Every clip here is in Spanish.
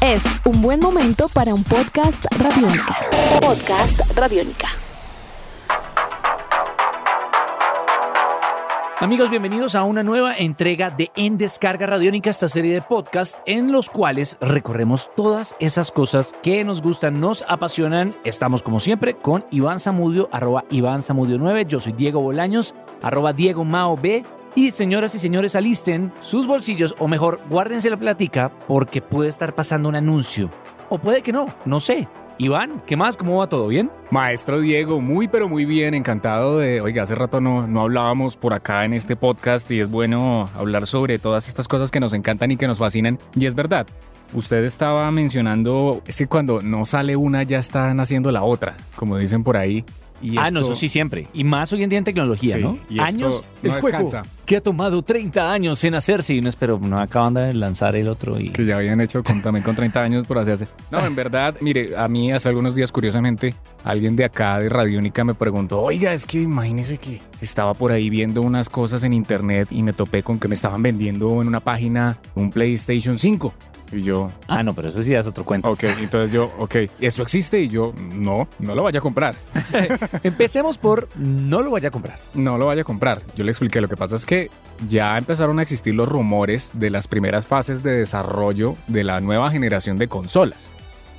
Es un buen momento para un podcast radiónica. Podcast radiónica. Amigos, bienvenidos a una nueva entrega de En Descarga Radiónica, esta serie de podcast en los cuales recorremos todas esas cosas que nos gustan, nos apasionan. Estamos como siempre con Iván Zamudio, arroba Iván Zamudio 9. Yo soy Diego Bolaños, arroba Diego Mao B. Y señoras y señores, alisten sus bolsillos, o mejor, guárdense la platica, porque puede estar pasando un anuncio. O puede que no, no sé. Iván, ¿qué más? ¿Cómo va todo bien? Maestro Diego, muy pero muy bien, encantado de, oiga, hace rato no, no hablábamos por acá en este podcast y es bueno hablar sobre todas estas cosas que nos encantan y que nos fascinan. Y es verdad, usted estaba mencionando, es que cuando no sale una ya están haciendo la otra, como dicen por ahí. Y ah, no, eso sí siempre. Y más hoy en día en tecnología, Sí, ¿no? y años no el juego descansa. que ha tomado 30 años en hacerse y no espero, no acaban de lanzar el otro y que ya habían hecho con- también con 30 años por hacerse. No, en verdad, mire, a mí hace algunos días, curiosamente, alguien de acá de Radiónica me preguntó, oiga, es que imagínese que estaba por ahí viendo unas cosas en internet y me topé con que me estaban vendiendo en una página un PlayStation 5. Y yo, Ah, no, pero eso sí es otro cuento. ok, entonces yo, ok, ¿eso existe? Y yo, no, no lo vaya a comprar. Empecemos por no lo vaya a comprar. No lo vaya a comprar. Yo le expliqué, lo que pasa es que ya empezaron a existir los rumores de las primeras fases de desarrollo de la nueva generación de consolas.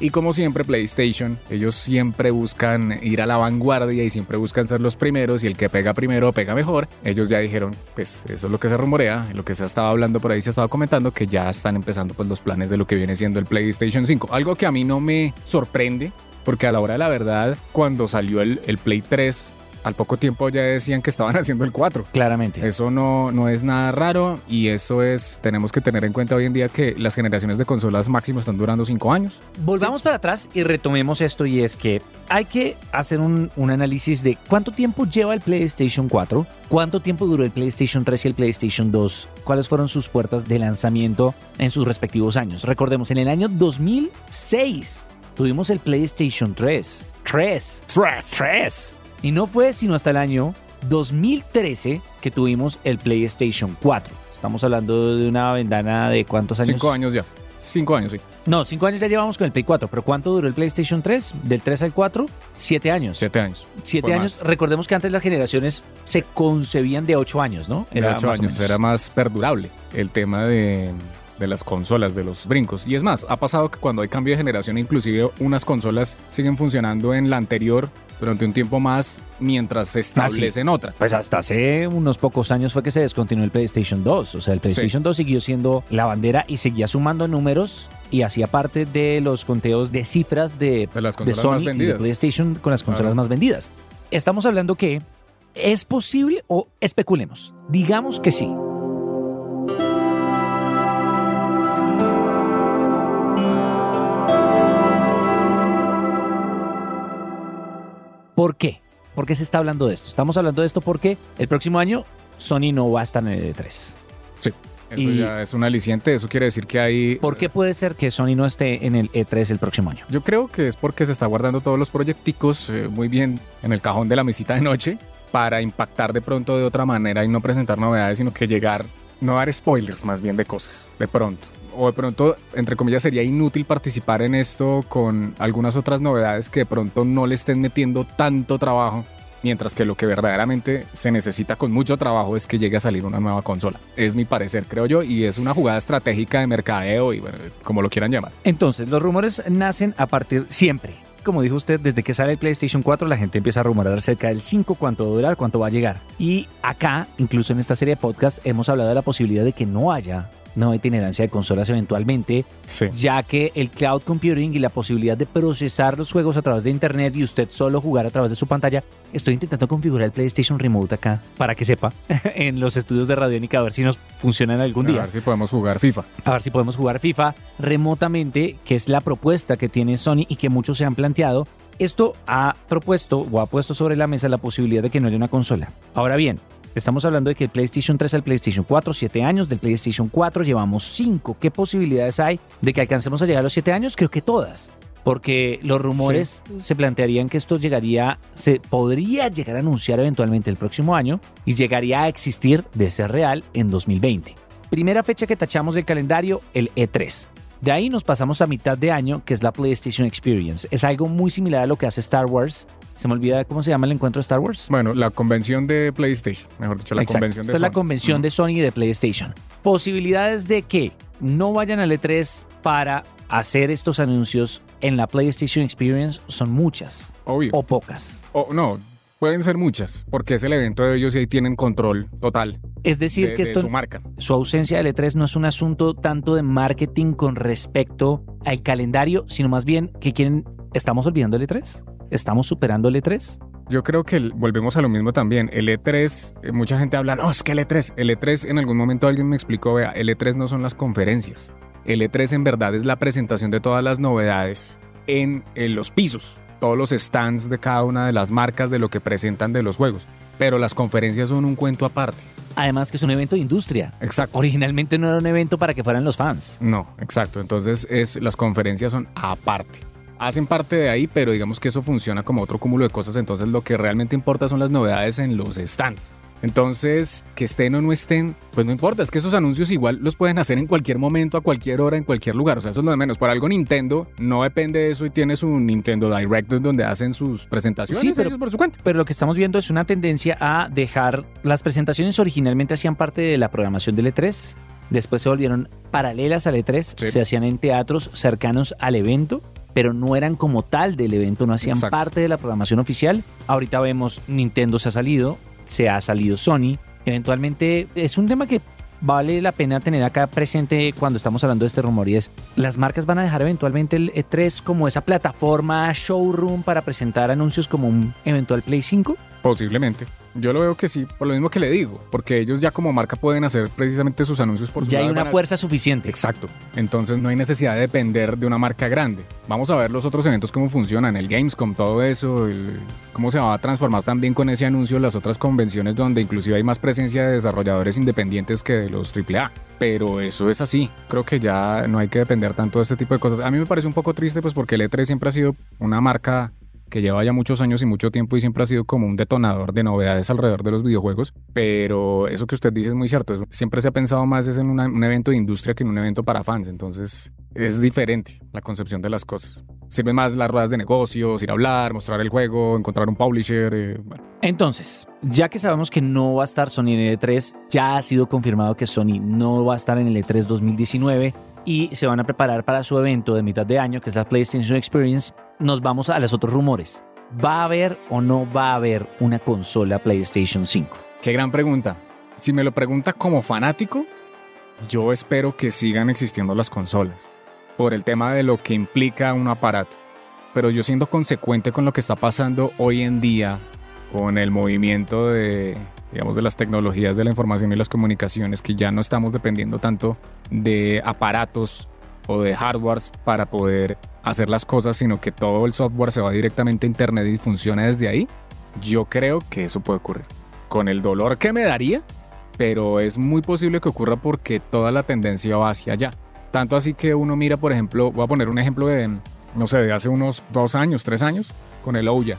Y como siempre PlayStation, ellos siempre buscan ir a la vanguardia y siempre buscan ser los primeros y el que pega primero pega mejor. Ellos ya dijeron, pues eso es lo que se rumorea, lo que se estaba hablando por ahí, se estaba comentando, que ya están empezando pues los planes de lo que viene siendo el PlayStation 5. Algo que a mí no me sorprende, porque a la hora de la verdad, cuando salió el, el Play 3, al poco tiempo ya decían que estaban haciendo el 4. Claramente. Eso no, no es nada raro y eso es, tenemos que tener en cuenta hoy en día que las generaciones de consolas máximo están durando 5 años. Volvamos para atrás y retomemos esto y es que hay que hacer un, un análisis de cuánto tiempo lleva el PlayStation 4, cuánto tiempo duró el PlayStation 3 y el PlayStation 2, cuáles fueron sus puertas de lanzamiento en sus respectivos años. Recordemos, en el año 2006 tuvimos el PlayStation 3. 3. 3. 3. Y no fue sino hasta el año 2013 que tuvimos el PlayStation 4. Estamos hablando de una ventana de cuántos años? 5 años ya. 5 años, sí. No, cinco años ya llevamos con el Play 4, pero ¿cuánto duró el PlayStation 3? Del 3 al 4, siete años. 7 años. Siete fue años. más. Recordemos que antes las generaciones se concebían de ocho años, ¿no? De 8 más o años. Era más perdurable el tema de, de las consolas, de los brincos. Y es más, ha pasado que cuando hay cambio de generación, inclusive unas consolas siguen funcionando en la anterior durante un tiempo más mientras se establecen otra. Pues hasta hace unos pocos años fue que se descontinuó el PlayStation 2. O sea, el PlayStation 2 siguió siendo la bandera y seguía sumando números y hacía parte de los conteos de cifras de, De las de consolas Sony más y de vendidas. PlayStation con las consolas Claro. más vendidas. Estamos hablando que es posible o especulemos. Digamos que sí. ¿Por qué? ¿Por qué se está hablando de esto? Estamos hablando de esto porque el próximo año Sony no va a estar en el E3. Sí. Eso Y- ya es un aliciente. Eso quiere decir que hay. ¿Por qué puede ser que Sony no esté en el E3 el próximo año? Yo creo que es porque se está guardando todos los proyecticos eh, muy bien en el cajón de la mesita de noche para impactar de pronto de otra manera y no presentar novedades, sino que llegar, no dar spoilers más bien de cosas, de pronto. O de pronto, entre comillas, sería inútil participar en esto con algunas otras novedades que de pronto no le estén metiendo tanto trabajo, mientras que lo que verdaderamente se necesita con mucho trabajo es que llegue a salir una nueva consola. Es mi parecer, creo yo, y es una jugada estratégica de mercadeo y bueno, como lo quieran llamar. Entonces, los rumores nacen a partir siempre. Como dijo usted, desde que sale el PlayStation 4 la gente empieza a rumorar acerca del 5, cuánto va a durar, cuánto va a llegar. Y acá, incluso en esta serie de podcast, hemos hablado de la posibilidad de que no haya nueva itinerancia de consolas eventualmente, Sí. ya que el cloud computing y la posibilidad de procesar los juegos a través de internet y usted solo jugar a través de su pantalla, estoy intentando configurar el PlayStation Remote acá, para que sepa, en los estudios de Radiónica, a ver si nos funcionan algún A día ver si podemos jugar FIFA. a ver si podemos jugar FIFA remotamente, que es la propuesta que tiene Sony y que muchos se han planteado. Esto ha propuesto o ha puesto sobre la mesa la posibilidad de que no haya una consola. Ahora bien, estamos hablando de que el PlayStation 3 al PlayStation 4, 7 años, del PlayStation 4 llevamos 5. ¿Qué posibilidades hay de que alcancemos a llegar a los 7 años? Creo que todas. Porque los rumores se plantearían que esto llegaría, se podría llegar a anunciar eventualmente el próximo año y llegaría a existir de ser real en 2020. Primera fecha que tachamos del calendario, el E3. De ahí nos pasamos a mitad de año, que es la PlayStation Experience. Es algo muy similar a lo que hace Star Wars. Se me olvida cómo se llama el encuentro de Star Wars. Bueno, la convención de PlayStation, mejor dicho, la Exacto. convención Esta de es la Sony. convención de Sony y de PlayStation. Posibilidades de que no vayan al E3 para hacer estos anuncios en la PlayStation Experience son muchas Obvio. o pocas. O no, pueden ser muchas, porque es el evento de ellos y ahí tienen control total Es decir, de, que de esto, su marca. su ausencia del E3 no es un asunto tanto de marketing con respecto al calendario, sino más bien que quieren, ¿estamos olvidando el E3? ¿Estamos superando el E E3? Yo creo que volvemos a lo mismo también. El E3, eh, mucha gente habla, no, es que el E3, el E3 en algún momento alguien me explicó, vea, el E3 no son las conferencias. El E3 en verdad es la presentación de todas las novedades en, en los pisos, todos los stands de cada una de las marcas de lo que presentan de los juegos. Pero las conferencias son un cuento aparte. Además que es un evento de industria. Exacto. Originalmente no era un evento para que fueran los fans. No, exacto. Entonces es, las conferencias son aparte. Hacen parte de ahí, pero digamos que eso funciona como otro cúmulo de cosas. Entonces lo que realmente importa son las novedades en los stands. Entonces, que estén o no estén, pues no importa. Es que esos anuncios igual los pueden hacer en cualquier momento, a cualquier hora, en cualquier lugar. O sea, eso es lo de menos. Por algo Nintendo no depende de eso y tiene su Nintendo Direct donde hacen sus presentaciones Sí, pero- ellos por su cuenta. Pero lo que estamos viendo es una tendencia a dejar las presentaciones originalmente hacían parte de la programación del E3, después se volvieron paralelas al E3, Sí. se hacían en teatros cercanos al evento, pero no eran como tal del evento, no hacían Exacto. parte de la programación oficial. Ahorita vemos Nintendo se ha salido, se ha salido Sony, eventualmente es un tema que vale la pena tener acá presente cuando estamos hablando de este rumor y es las marcas van a dejar eventualmente el E3 como esa plataforma showroom para presentar anuncios como un eventual Play 5 Posiblemente. Yo lo veo que sí, por lo mismo que le digo, porque ellos ya como marca pueden hacer precisamente sus anuncios por su ya hay una fuerza suficiente. Exacto. Entonces no hay necesidad de depender de una marca grande. Vamos a ver los otros eventos cómo funcionan, el Gamescom, todo eso, el- cómo se va a transformar también con ese anuncio las otras convenciones donde inclusive hay más presencia de desarrolladores independientes que de los AAA. Pero eso es así. Creo que ya no hay que depender tanto de este tipo de cosas. A mí me parece un poco triste pues porque el E3 siempre ha sido una marca que lleva ya muchos años y mucho tiempo y siempre ha sido como un detonador de novedades alrededor de los videojuegos, pero eso que usted dice es muy cierto, siempre se ha pensado más es en un evento de industria que en un evento para fans, entonces es diferente la concepción de las cosas. Sirven más las ruedas de negocios, ir a hablar, mostrar el juego, encontrar un publisher, eh, bueno. Entonces, ya que sabemos que no va a estar Sony en el E3, ya ha sido confirmado que Sony no va a estar en el E3 2019 y se van a preparar para su evento de mitad de año, que es la PlayStation Experience. Nos vamos a los otros rumores. ¿Va a haber o no va a haber una consola PlayStation 5? Qué gran pregunta. Si me lo pregunta como fanático, yo espero que sigan existiendo las consolas, por el tema de lo que implica un aparato. Pero yo siendo consecuente con lo que está pasando hoy en día, con el movimiento de, digamos, de las tecnologías de la información y las comunicaciones, que ya no estamos dependiendo tanto de aparatos o de hardwares para poder hacer las cosas, sino que todo el software se va directamente a internet y funciona desde ahí, yo creo que eso puede ocurrir. Con el dolor que me daría, pero es muy posible que ocurra porque toda la tendencia va hacia allá. Tanto así que uno mira, por ejemplo, voy a poner un ejemplo de, no sé, de hace unos dos años, tres años, con el Ouya.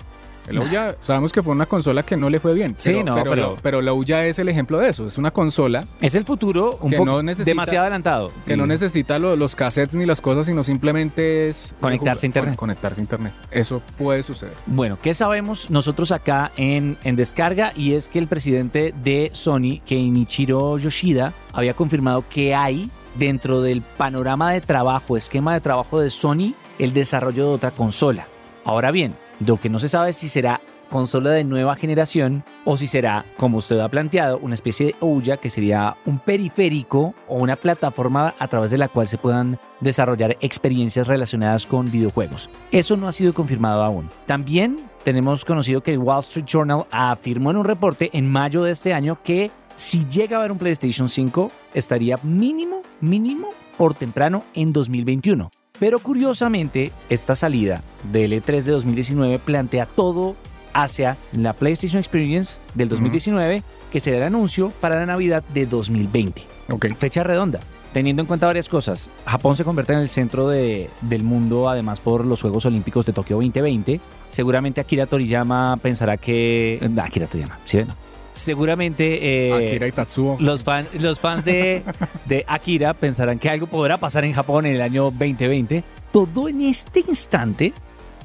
El Ouya, sabemos que fue una consola que no le fue bien. Sí, no, pero, pero- pero el Ouya es el ejemplo de eso. Es una consola Es el futuro un Que poco no necesita- demasiado adelantado. que no Y- necesita lo- los cassettes ni las cosas, sino simplemente es... Conectarse a internet. Conectarse a internet. Eso puede suceder. Bueno, ¿qué sabemos nosotros acá en, en descarga? Y es que el presidente de Sony, Keinichiro Yoshida, había confirmado que hay dentro del panorama de trabajo, esquema de trabajo de Sony, el desarrollo de otra consola. Ahora bien, lo que no se sabe es si será consola de nueva generación o si será, como usted ha planteado, una especie de Ouya que sería un periférico o una plataforma a través de la cual se puedan desarrollar experiencias relacionadas con videojuegos. Eso no ha sido confirmado aún. También tenemos conocido que el Wall Street Journal afirmó en un reporte en mayo de este año que si llega a haber un PlayStation 5 estaría mínimo, mínimo por temprano en 2021. Pero curiosamente, esta salida del E3 de 2019 plantea todo hacia la PlayStation Experience del 2019, que será el anuncio para la Navidad de 2020. Ok. Fecha redonda. Teniendo en cuenta varias cosas, Japón se convierte en el centro de- del mundo, además por los Juegos Olímpicos de Tokio 2020. Seguramente Akira Toriyama pensará que. ah, Akira Toriyama, sí, bueno. Seguramente eh, Akira y Tatsuo. los, fan- los fans de, de Akira pensarán que algo podrá pasar en Japón en el año 2020. Todo en este instante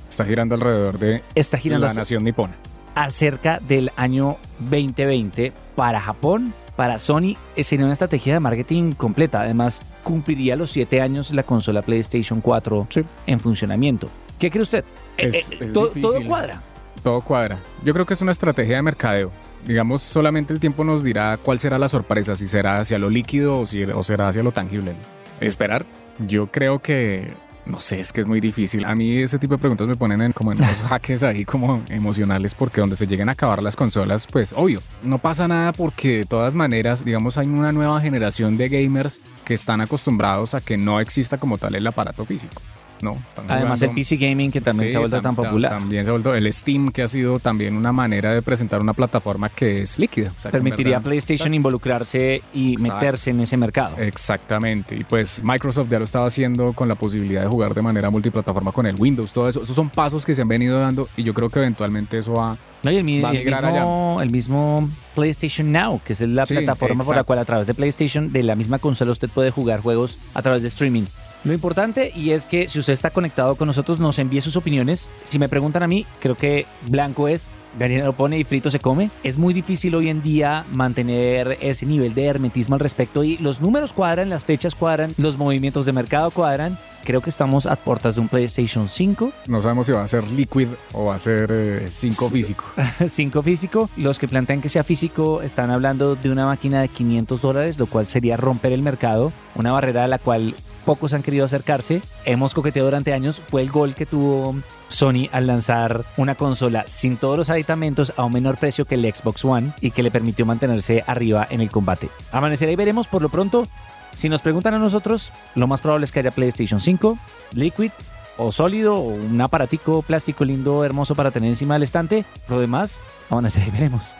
Está girando alrededor de está girando la nación nipona. acerca del año 2020 para Japón. Para Sony sería una estrategia de marketing completa. Además, cumpliría los siete años la consola PlayStation 4 Sí. en funcionamiento. ¿Qué cree usted? Eh, Es- eh, es todo, difícil. todo cuadra. Todo cuadra. Yo creo que es una estrategia de mercadeo. Digamos, solamente el tiempo nos dirá cuál será la sorpresa, si será hacia lo líquido o, si, o será hacia lo tangible. Esperar. Yo creo que, no sé, es que es muy difícil. A mí ese tipo de preguntas me ponen en, como en unos jaques ahí como emocionales porque donde se lleguen a acabar las consolas, pues obvio, no pasa nada porque de todas maneras, digamos, hay una nueva generación de gamers que están acostumbrados a que no exista como tal el aparato físico. No, están Además, el PC Gaming que también Sí, se ha vuelto tam- tan tam- popular. También se ha vuelto el Steam, que ha sido también una manera de presentar una plataforma que es líquida. o sea, Permitiría a PlayStation involucrarse y Exacto. meterse en ese mercado. Exactamente. Y pues Microsoft ya lo estaba haciendo con la posibilidad de jugar de manera multiplataforma con el Windows, todo eso. Esos son pasos que se han venido dando y yo creo que eventualmente eso va. No, y el, mi- el mismo, el mismo PlayStation Now, que es la Sí, plataforma por la cual a través de PlayStation, de la misma consola, usted puede jugar juegos a través de streaming. Lo importante y es que si usted está conectado con nosotros, nos envíe sus opiniones. Si me preguntan a mí, creo que blanco es, gallina lo pone y frito se come. Es muy difícil hoy en día mantener ese nivel de hermetismo al respecto y los números cuadran, las fechas cuadran, los movimientos de mercado cuadran. Creo que estamos a puertas de un PlayStation 5 No sabemos si va a ser Liquid o va a ser 5 Sí. físico. 5 físico. Los que plantean que sea físico están hablando de una máquina de 500 dólares, lo cual sería romper el mercado, una barrera a la cual pocos han querido acercarse. Hemos coqueteado durante años, fue el gol que tuvo Sony al lanzar una consola sin todos los aditamentos a un menor precio que el Xbox One y que le permitió mantenerse arriba en el combate. Amanecerá y veremos por lo pronto. Si nos preguntan a nosotros, lo más probable es que haya PlayStation 5, Liquid o sólido o un aparatico plástico lindo, hermoso para tener encima del estante. Lo demás, amanecerá y veremos.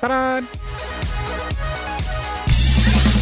¡Tarán!